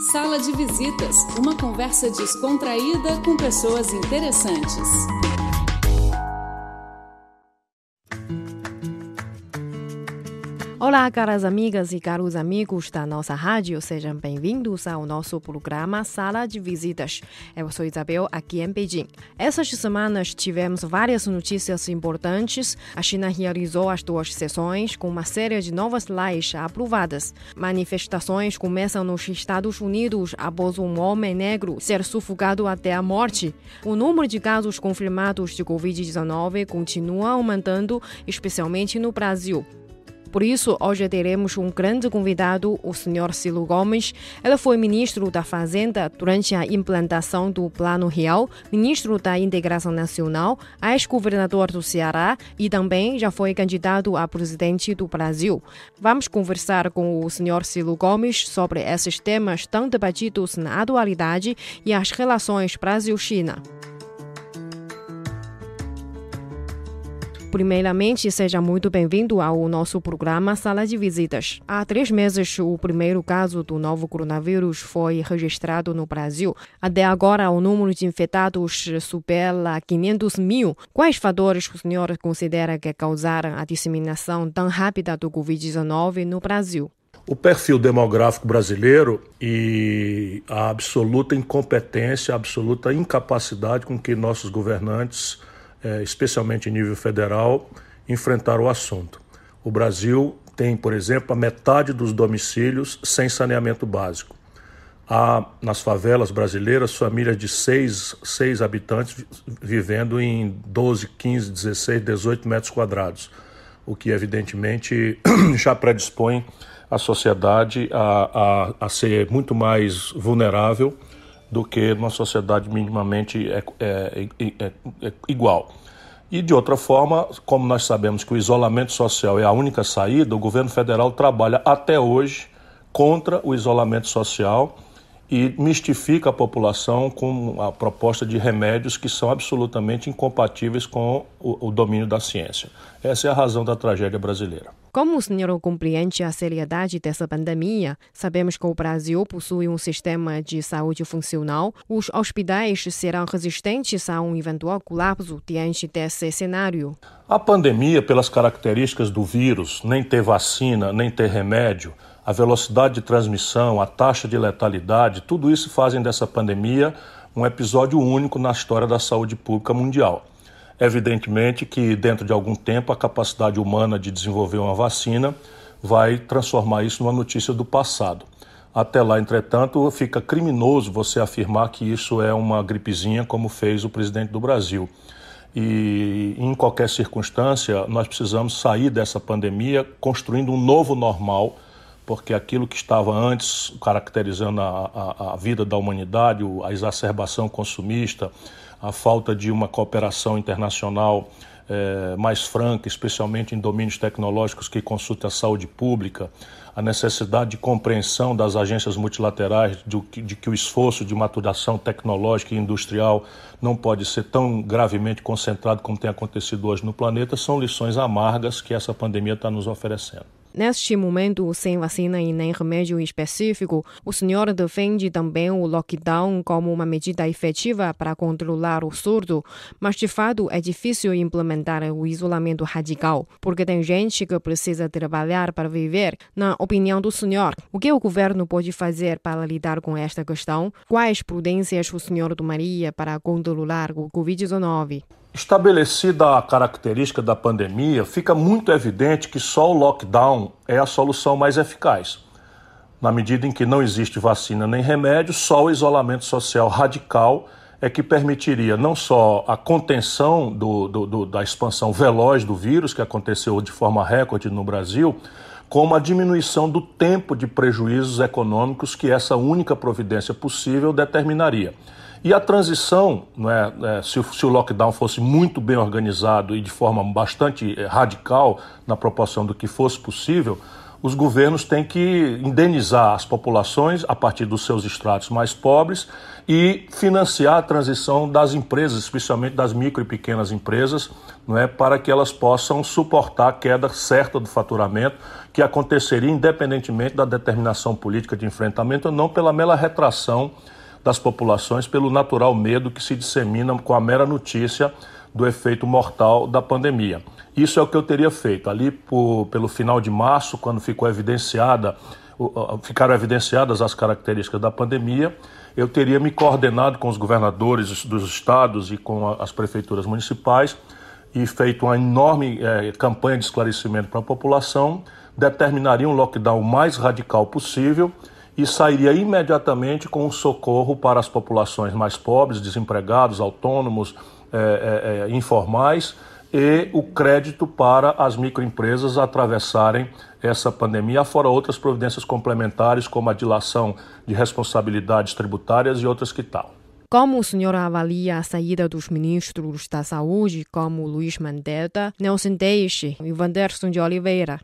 Sala de Visitas uma conversa descontraída com pessoas interessantes. Olá, caras amigas e caros amigos da nossa rádio, sejam bem-vindos ao nosso programa Sala de Visitas. Eu sou Isabel, aqui em Beijing. Essas semanas tivemos várias notícias importantes. A China realizou as duas sessões com uma série de novas leis aprovadas. Manifestações começam nos Estados Unidos após um homem negro ser sufocado até a morte. O número de casos confirmados de Covid-19 continua aumentando, especialmente no Brasil. Por isso, hoje teremos um grande convidado, o Sr. Silo Gomes. Ele foi ministro da Fazenda durante a implantação do Plano Real, ministro da Integração Nacional, ex-governador do Ceará e também já foi candidato a presidente do Brasil. Vamos conversar com o Sr. Silo Gomes sobre esses temas tão debatidos na atualidade e as relações Brasil-China. Primeiramente, seja muito bem-vindo ao nosso programa Sala de Visitas. Há três meses, o primeiro caso do novo coronavírus foi registrado no Brasil. Até agora, o número de infectados supera 500 mil. Quais fatores o senhor considera que causaram a disseminação tão rápida do Covid-19 no Brasil? O perfil demográfico brasileiro e a absoluta incompetência, a absoluta incapacidade com que nossos governantes especialmente em nível federal, enfrentar o assunto. O Brasil tem, por exemplo, a metade dos domicílios sem saneamento básico. Há nas favelas brasileiras famílias de seis, seis habitantes vivendo em 12, 15, 16, 18 metros quadrados, o que evidentemente já predispõe a sociedade a, a, a ser muito mais vulnerável do que uma sociedade minimamente é, é, é, é, igual. E de outra forma, como nós sabemos que o isolamento social é a única saída, o governo federal trabalha até hoje contra o isolamento social e mistifica a população com a proposta de remédios que são absolutamente incompatíveis com o, o domínio da ciência. Essa é a razão da tragédia brasileira. Como o senhor compreende a seriedade dessa pandemia? Sabemos que o Brasil possui um sistema de saúde funcional. Os hospitais serão resistentes a um eventual colapso diante desse cenário? A pandemia, pelas características do vírus, nem ter vacina, nem ter remédio, a velocidade de transmissão, a taxa de letalidade, tudo isso fazem dessa pandemia um episódio único na história da saúde pública mundial. Evidentemente que, dentro de algum tempo, a capacidade humana de desenvolver uma vacina vai transformar isso numa notícia do passado. Até lá, entretanto, fica criminoso você afirmar que isso é uma gripezinha, como fez o presidente do Brasil. E em qualquer circunstância, nós precisamos sair dessa pandemia construindo um novo normal porque aquilo que estava antes caracterizando a, a, a, vida da humanidade, a exacerbação consumista, a falta de uma cooperação internacional é, mais franca, especialmente em domínios tecnológicos que consultam a saúde pública, a necessidade de compreensão das agências multilaterais de, de que o esforço de maturação tecnológica e industrial não pode ser tão gravemente concentrado como tem acontecido hoje no planeta, são lições amargas que essa pandemia está nos oferecendo. Neste momento, sem vacina e nem remédio específico, o senhor defende também o lockdown como uma medida efetiva para controlar o surdo, mas de fato é difícil implementar o isolamento radical, porque tem gente que precisa trabalhar para viver. Na opinião do senhor, o que o governo pode fazer para lidar com esta questão? Quais prudências o senhor tomaria para controlar o Covid-19? Estabelecida a característica da pandemia, fica muito evidente que só o lockdown é a solução mais eficaz. Na medida em que não existe vacina nem remédio, só o isolamento social radical é que permitiria não só a contenção do, do, do, da expansão veloz do vírus, que aconteceu de forma recorde no Brasil, como a diminuição do tempo de prejuízos econômicos que essa única providência possível determinaria. E a transição, é, é, se, se, o lockdown fosse muito bem organizado e de forma bastante é, radical na proporção do que fosse possível, os governos têm que indenizar as populações a partir dos seus estratos mais pobres e financiar a transição das empresas, especialmente das micro e pequenas empresas, não é, para que elas possam suportar a queda certa do faturamento que aconteceria independentemente da determinação política de enfrentamento ou não pela mera retração das populações pelo natural medo que se dissemina com a mera notícia do efeito mortal da pandemia. Isso é o que eu teria feito. Ali por, pelo final de março, quando ficou evidenciada, ficaram evidenciadas as características da pandemia, eu teria me coordenado com os governadores dos estados e com as prefeituras municipais e feito uma enorme é, campanha de esclarecimento para a população, determinaria um lockdown mais radical possível e sairia imediatamente com socorro para as populações mais pobres, desempregados, autônomos, é, é, informais e o crédito para as microempresas atravessarem essa pandemia, fora outras providências complementares, como a dilação de responsabilidades tributárias e outras que tal. Como o senhor avalia a saída dos ministros da Saúde, como Luiz Mandetta, Nelson Teixe e Wanderson de Oliveira?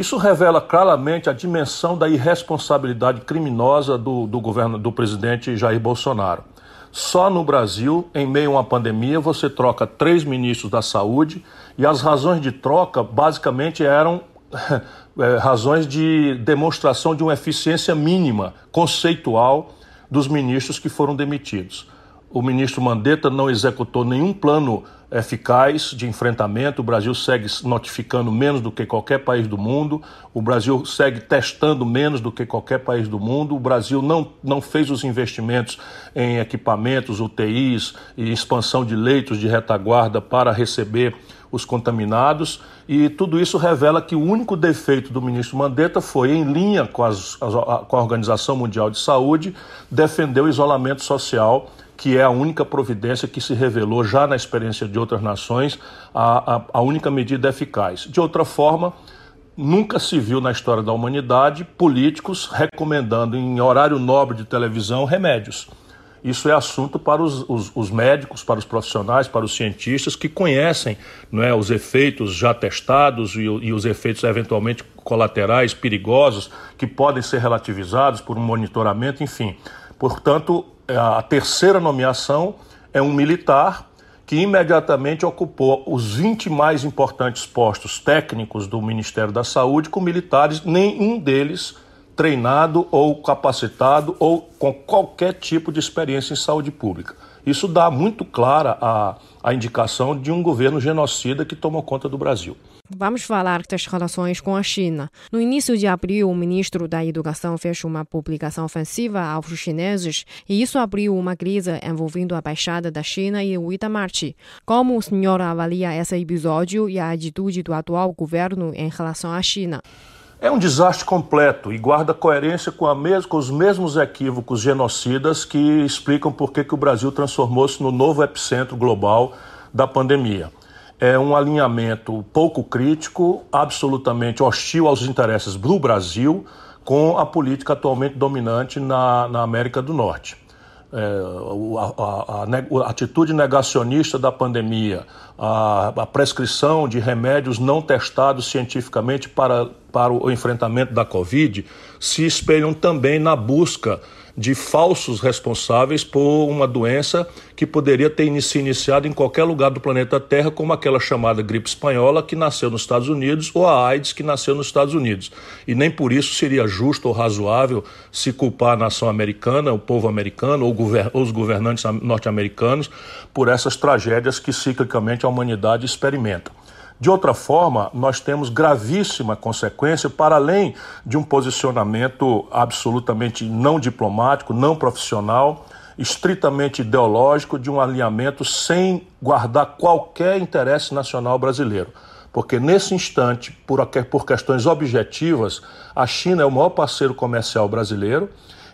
Isso revela claramente a dimensão da irresponsabilidade criminosa do, do governo do presidente Jair Bolsonaro. Só no Brasil, em meio a uma pandemia, você troca três ministros da saúde e as razões de troca basicamente eram é, razões de demonstração de uma eficiência mínima, conceitual, dos ministros que foram demitidos. O ministro Mandetta não executou nenhum plano eficaz de enfrentamento. O Brasil segue notificando menos do que qualquer país do mundo. O Brasil segue testando menos do que qualquer país do mundo. O Brasil não, não fez os investimentos em equipamentos, UTIs e expansão de leitos de retaguarda para receber os contaminados. E tudo isso revela que o único defeito do ministro Mandetta foi, em linha com, as, com a Organização Mundial de Saúde, defender o isolamento social que é a única providência que se revelou já na experiência de outras nações a, a, a única medida eficaz. De outra forma, nunca se viu na história da humanidade políticos recomendando em horário nobre de televisão remédios. Isso é assunto para os, os, os, médicos, para os profissionais, para os cientistas que conhecem não é, os efeitos já testados e, e, os efeitos eventualmente colaterais perigosos que podem ser relativizados por um monitoramento, enfim. Portanto, a terceira nomeação é um militar que imediatamente ocupou os 20 mais importantes postos técnicos do Ministério da Saúde com militares, nenhum deles treinado ou capacitado ou com qualquer tipo de experiência em saúde pública. Isso dá muito clara a, a indicação de um governo genocida que tomou conta do Brasil. Vamos falar das relações com a China. No início de abril, o ministro da Educação fez uma publicação ofensiva aos chineses e isso abriu uma crise envolvendo a Baixada da China e o Itamaraty. Como o senhor avalia esse episódio e a atitude do atual governo em relação à China? É um desastre completo e guarda coerência com, mes com os mesmos equívocos genocidas que explicam por que, que o Brasil transformou-se no novo epicentro global da pandemia é um alinhamento pouco crítico, absolutamente hostil aos interesses do Brasil, com a política atualmente dominante na, na América do Norte. É, a, a, a, a, atitude negacionista da pandemia, a, prescrição de remédios não testados cientificamente para, para o enfrentamento da Covid se espelham também na busca de falsos responsáveis por uma doença que poderia ter se iniciado em qualquer lugar do planeta Terra, como aquela chamada gripe espanhola que nasceu nos Estados Unidos ou a AIDS que nasceu nos Estados Unidos. E nem por isso seria justo ou razoável se culpar a nação americana, o povo americano ou, govern os governantes norte-americanos por essas tragédias que ciclicamente a humanidade experimenta. De outra forma, nós temos gravíssima consequência para além de um posicionamento absolutamente não diplomático, não profissional, estritamente ideológico, de um alinhamento sem guardar qualquer interesse nacional brasileiro. Porque nesse instante, por, questões objetivas, a China é o maior parceiro comercial brasileiro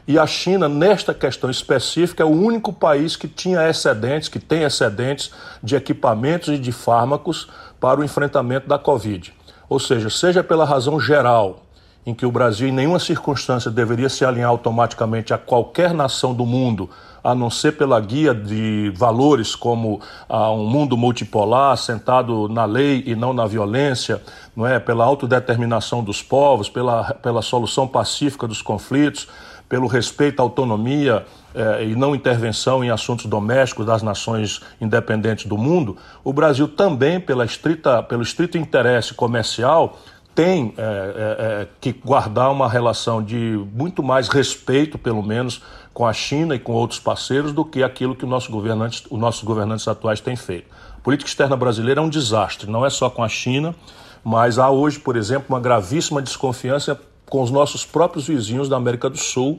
e a China, nesta questão específica, é o único país que tinha excedentes, que tem excedentes de equipamentos e de fármacos para o enfrentamento da Covid. Ou seja, seja pela razão geral em que o Brasil, em nenhuma circunstância, deveria se alinhar automaticamente a qualquer nação do mundo, a não ser pela guia de valores como ah, um mundo multipolar, assentado na lei e não na violência, não é? pela autodeterminação dos povos, pela, pela solução pacífica dos conflitos, pelo respeito à autonomia eh, e não intervenção em assuntos domésticos das nações independentes do mundo, o Brasil também, pela estrita, pelo estrito interesse comercial, tem é, é, é, que guardar uma relação de muito mais respeito, pelo menos, com a China e com outros parceiros do que aquilo que o nosso governante, os nossos governantes atuais têm feito. A política externa brasileira é um desastre, não é só com a China, mas há hoje, por exemplo, uma gravíssima desconfiança com os nossos próprios vizinhos da América do Sul,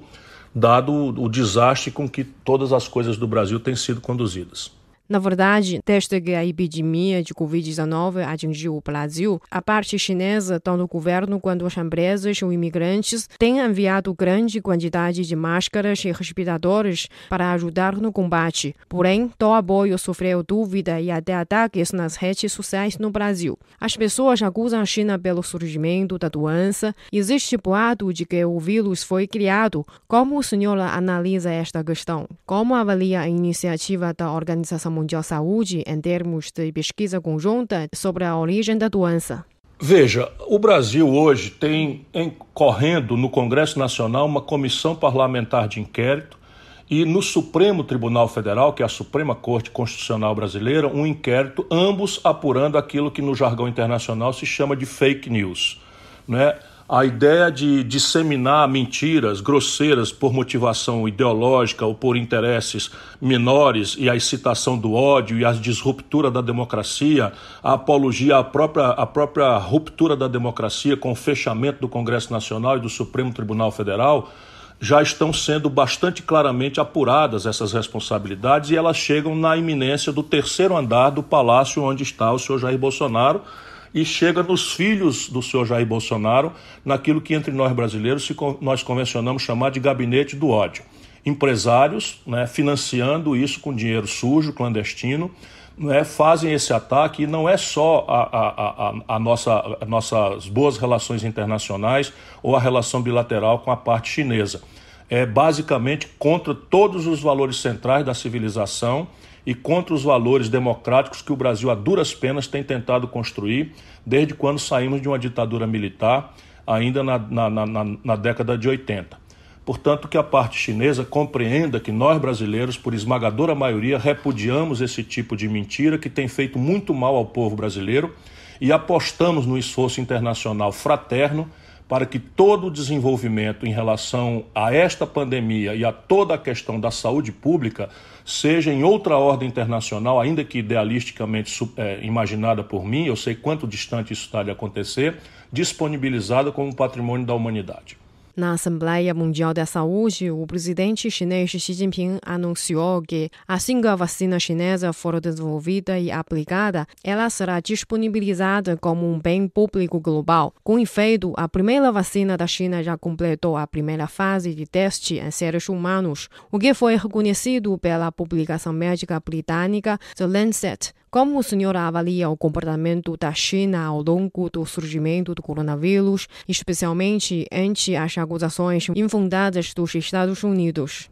dado o desastre com que todas as coisas do Brasil têm sido conduzidas. Na verdade, desde que a epidemia de Covid-19 atingiu o Brasil, a parte chinesa, tanto o governo quanto as empresas ou imigrantes, têm enviado grande quantidade de máscaras e respiradores para ajudar no combate. Porém, tal apoio sofreu dúvida e até ataques nas redes sociais no Brasil. As pessoas acusam a China pelo surgimento da doença. Existe boato de que o vírus foi criado. Como o senhor analisa esta questão? Como avalia a iniciativa da Organização Mundial de Saúde em termos de pesquisa conjunta sobre a origem da doença? Veja, o Brasil hoje tem em, correndo no Congresso Nacional uma comissão parlamentar de inquérito e no Supremo Tribunal Federal, que é a Suprema Corte Constitucional Brasileira, um inquérito, ambos apurando aquilo que no jargão internacional se chama de fake news. Né? A ideia de disseminar mentiras grosseiras por motivação ideológica ou por interesses menores e a excitação do ódio e a disruptura da democracia, a apologia à própria, à própria ruptura da democracia com o fechamento do Congresso Nacional e do Supremo Tribunal Federal, já estão sendo bastante claramente apuradas essas responsabilidades e elas chegam na iminência do terceiro andar do palácio onde está o senhor Jair Bolsonaro e chega nos filhos do senhor Jair Bolsonaro, naquilo que entre nós brasileiros nós convencionamos chamar de gabinete do ódio. Empresários né, financiando isso com dinheiro sujo, clandestino, né, fazem esse ataque e não é só a, a, a, a nossa, nossas boas relações internacionais ou a relação bilateral com a parte chinesa. É basicamente contra todos os valores centrais da civilização e contra os valores democráticos que o Brasil, a duras penas, tem tentado construir desde quando saímos de uma ditadura militar, ainda na, na, na, na década de 80. Portanto, que a parte chinesa compreenda que nós brasileiros, por esmagadora maioria, repudiamos esse tipo de mentira que tem feito muito mal ao povo brasileiro e apostamos no esforço internacional fraterno para que todo o desenvolvimento em relação a esta pandemia e a toda a questão da saúde pública seja em outra ordem internacional, ainda que idealisticamente é, imaginada por mim, eu sei quanto distante isso está de acontecer, disponibilizada como patrimônio da humanidade. Na Assembleia Mundial da Saúde, o presidente chinês Xi Jinping anunciou que, assim que a vacina chinesa for desenvolvida e aplicada, ela será disponibilizada como um bem público global. Com efeito, a primeira vacina da China já completou a primeira fase de teste em seres humanos, o que foi reconhecido pela publicação médica britânica The Lancet como o senhor avalia o comportamento da China ao longo do surgimento do coronavírus, especialmente ante as acusações infundadas dos Estados Unidos?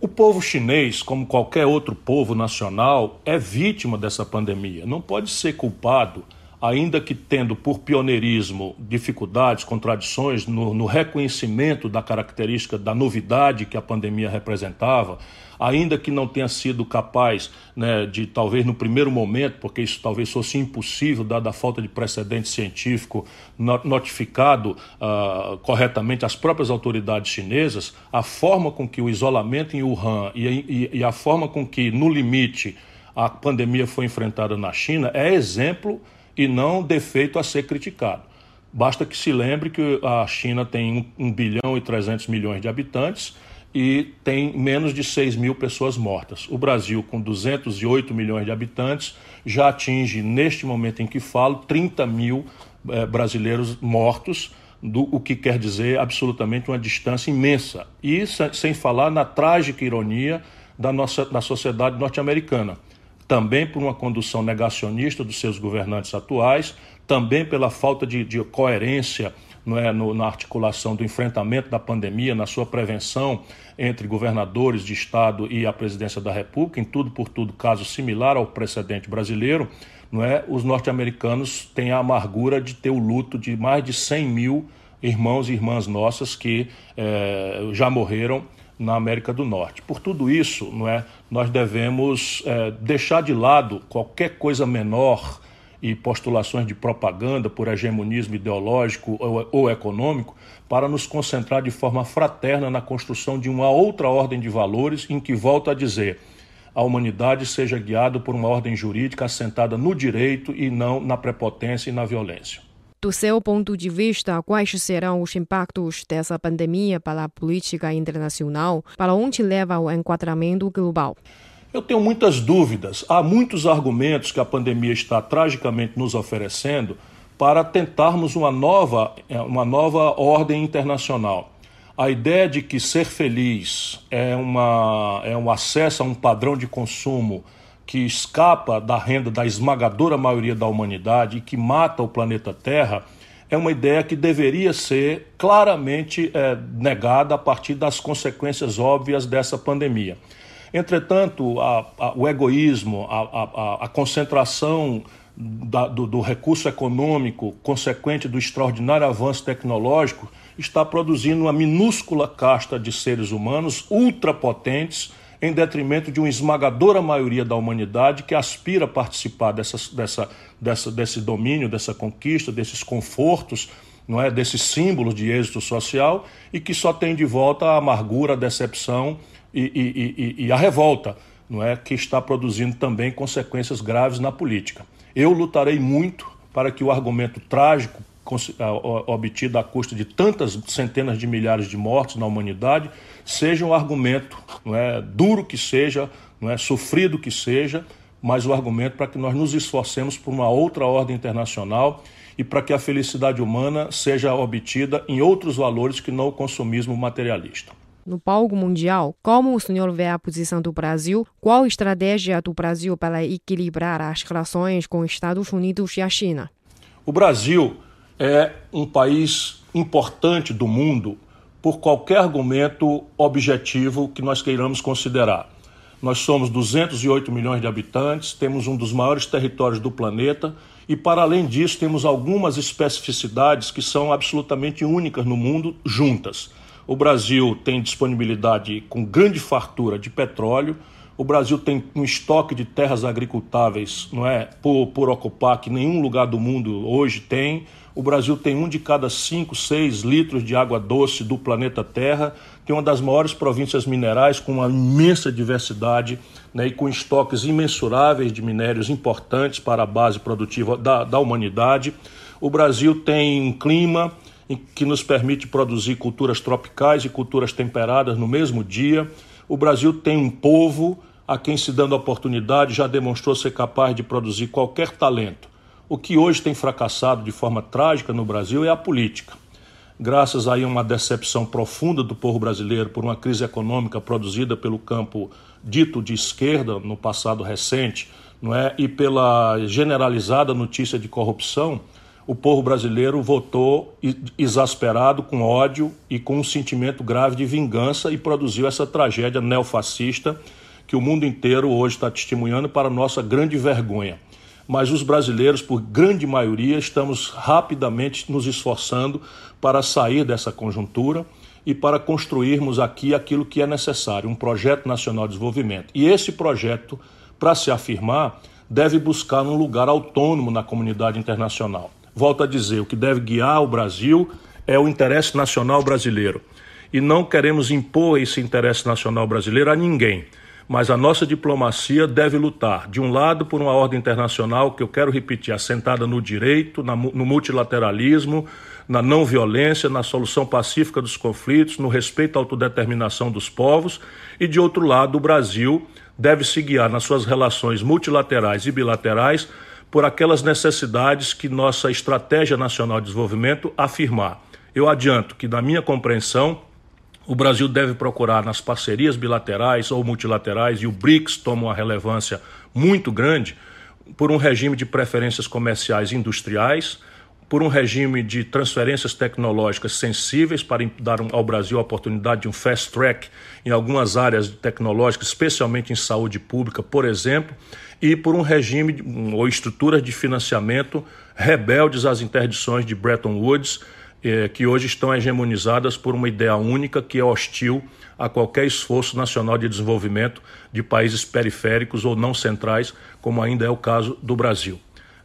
O povo chinês, como qualquer outro povo nacional, é vítima dessa pandemia. Não pode ser culpado, ainda que tendo por pioneirismo dificuldades, contradições no, no reconhecimento da característica da novidade que a pandemia representava ainda que não tenha sido capaz né, de, talvez no primeiro momento, porque isso talvez fosse impossível, dada a falta de precedente científico notificado uh, corretamente às próprias autoridades chinesas, a forma com que o isolamento em Wuhan e, e, e a forma com que, no limite, a pandemia foi enfrentada na China é exemplo e não defeito a ser criticado. Basta que se lembre que a China tem 1 bilhão e 300 milhões de habitantes e tem menos de 6 mil pessoas mortas. O Brasil, com 208 milhões de habitantes, já atinge, neste momento em que falo, 30 mil eh, brasileiros mortos, do, o que quer dizer absolutamente uma distância imensa. E sem falar na trágica ironia da nossa da sociedade norte-americana. Também por uma condução negacionista dos seus governantes atuais, também pela falta de, de coerência não é, no, na articulação do enfrentamento da pandemia, na sua prevenção entre governadores de Estado e a presidência da República, em tudo por tudo, caso similar ao precedente brasileiro, não é, os norte-americanos têm a amargura de ter o luto de mais de 100 mil irmãos e irmãs nossas que é, já morreram na América do Norte. Por tudo isso, não é, nós devemos é, deixar de lado qualquer coisa menor e postulações de propaganda por hegemonismo ideológico ou, ou econômico para nos concentrar de forma fraterna na construção de uma outra ordem de valores em que, volto a dizer, a humanidade seja guiada por uma ordem jurídica assentada no direito e não na prepotência e na violência. Do seu ponto de vista, quais serão os impactos dessa pandemia para a política internacional? Para onde leva o enquadramento global? Eu tenho muitas dúvidas. Há muitos argumentos que a pandemia está tragicamente nos oferecendo para tentarmos uma nova, uma nova ordem internacional. A ideia de que ser feliz é, uma, é um acesso a um padrão de consumo que escapa da renda da esmagadora maioria da humanidade e que mata o planeta Terra, é uma ideia que deveria ser claramente é, negada a partir das consequências óbvias dessa pandemia. Entretanto, a, a, o egoísmo, a, a concentração da, do, do recurso econômico consequente do extraordinário avanço tecnológico está produzindo uma minúscula casta de seres humanos ultrapotentes em detrimento de uma esmagadora maioria da humanidade que aspira a participar dessa, dessa, desse domínio, dessa conquista, desses confortos, não é, desses símbolos de êxito social e que só tem de volta a amargura, a decepção e, e, e, a revolta, não é, que está produzindo também consequências graves na política. Eu lutarei muito para que o argumento trágico obtido à custa de tantas centenas de milhares de mortos na humanidade seja um argumento, não é, duro que seja, não é, sofrido que seja, mas o argumento para que nós nos esforcemos por uma outra ordem internacional e para que a felicidade humana seja obtida em outros valores que não o consumismo materialista. No palco mundial, como o senhor vê a posição do Brasil? Qual a estratégia do Brasil para equilibrar as relações com os Estados Unidos e a China? O Brasil é um país importante do mundo por qualquer argumento objetivo que nós queiramos considerar. Nós somos 208 milhões de habitantes, temos um dos maiores territórios do planeta e, para além disso, temos algumas especificidades que são absolutamente únicas no mundo juntas. O Brasil tem disponibilidade com grande fartura de petróleo, o Brasil tem um estoque de terras agricultáveis, não é, por, por ocupar que nenhum lugar do mundo hoje tem. O Brasil tem um de cada cinco, seis litros de água doce do planeta Terra. Tem uma das maiores províncias minerais com uma imensa diversidade né, e com estoques imensuráveis de minérios importantes para a base produtiva da, da humanidade. O Brasil tem um clima que nos permite produzir culturas tropicais e culturas temperadas no mesmo dia. O Brasil tem um povo a quem, se dando oportunidade, já demonstrou ser capaz de produzir qualquer talento. O que hoje tem fracassado de forma trágica no Brasil é a política. Graças a uma decepção profunda do povo brasileiro por uma crise econômica produzida pelo campo dito de esquerda no passado recente, não é? E pela generalizada notícia de corrupção, o povo brasileiro votou exasperado, com ódio e com um sentimento grave de vingança e produziu essa tragédia neofascista que o mundo inteiro hoje está testemunhando para nossa grande vergonha. Mas os brasileiros, por grande maioria, estamos rapidamente nos esforçando para sair dessa conjuntura e para construirmos aqui aquilo que é necessário, um projeto nacional de desenvolvimento. E esse projeto, para se afirmar, deve buscar um lugar autônomo na comunidade internacional. Volto a dizer, o que deve guiar o Brasil é o interesse nacional brasileiro. E não queremos impor esse interesse nacional brasileiro a ninguém mas a nossa diplomacia deve lutar, de um lado, por uma ordem internacional que eu quero repetir, assentada no direito, no multilateralismo, na não violência, na solução pacífica dos conflitos, no respeito à autodeterminação dos povos, e de outro lado, o Brasil deve se guiar nas suas relações multilaterais e bilaterais por aquelas necessidades que nossa estratégia nacional de desenvolvimento afirmar. Eu adianto que, na minha compreensão, o Brasil deve procurar nas parcerias bilaterais ou multilaterais, e o BRICS toma uma relevância muito grande, por um regime de preferências comerciais industriais, por um regime de transferências tecnológicas sensíveis para dar ao Brasil a oportunidade de um fast track em algumas áreas tecnológicas, especialmente em saúde pública, por exemplo, e por um regime ou estruturas de financiamento rebeldes às interdições de Bretton Woods, eh, que hoje estão hegemonizadas por uma ideia única que é hostil a qualquer esforço nacional de desenvolvimento de países periféricos ou não centrais, como ainda é o caso do Brasil.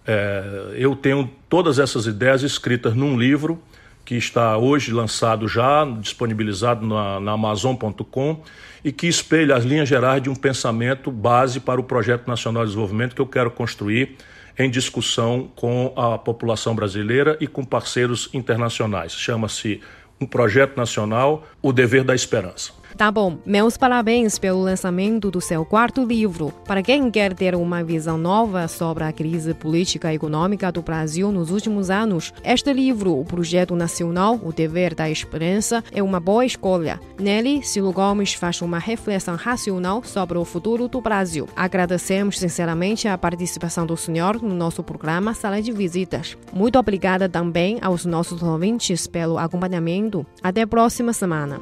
É, eu tenho todas essas ideias escritas num livro que está hoje lançado já, disponibilizado na, na Amazon.com e que espelha as linhas gerais de um pensamento base para o Projeto Nacional de Desenvolvimento que eu quero construir em discussão com a população brasileira e com parceiros internacionais. Chama-se um projeto nacional, O Dever da Esperança. Tá bom, meus parabéns pelo lançamento do seu quarto livro. Para quem quer ter uma visão nova sobre a crise política e econômica do Brasil nos últimos anos, este livro, o Projeto Nacional, O Dever da Esperança, é uma boa escolha. Nele, Ciro Gomes faz uma reflexão racional sobre o futuro do Brasil. Agradecemos sinceramente a participação do senhor no nosso programa Sala de Visitas. Muito obrigada também aos nossos ouvintes pelo acompanhamento. Até a próxima semana.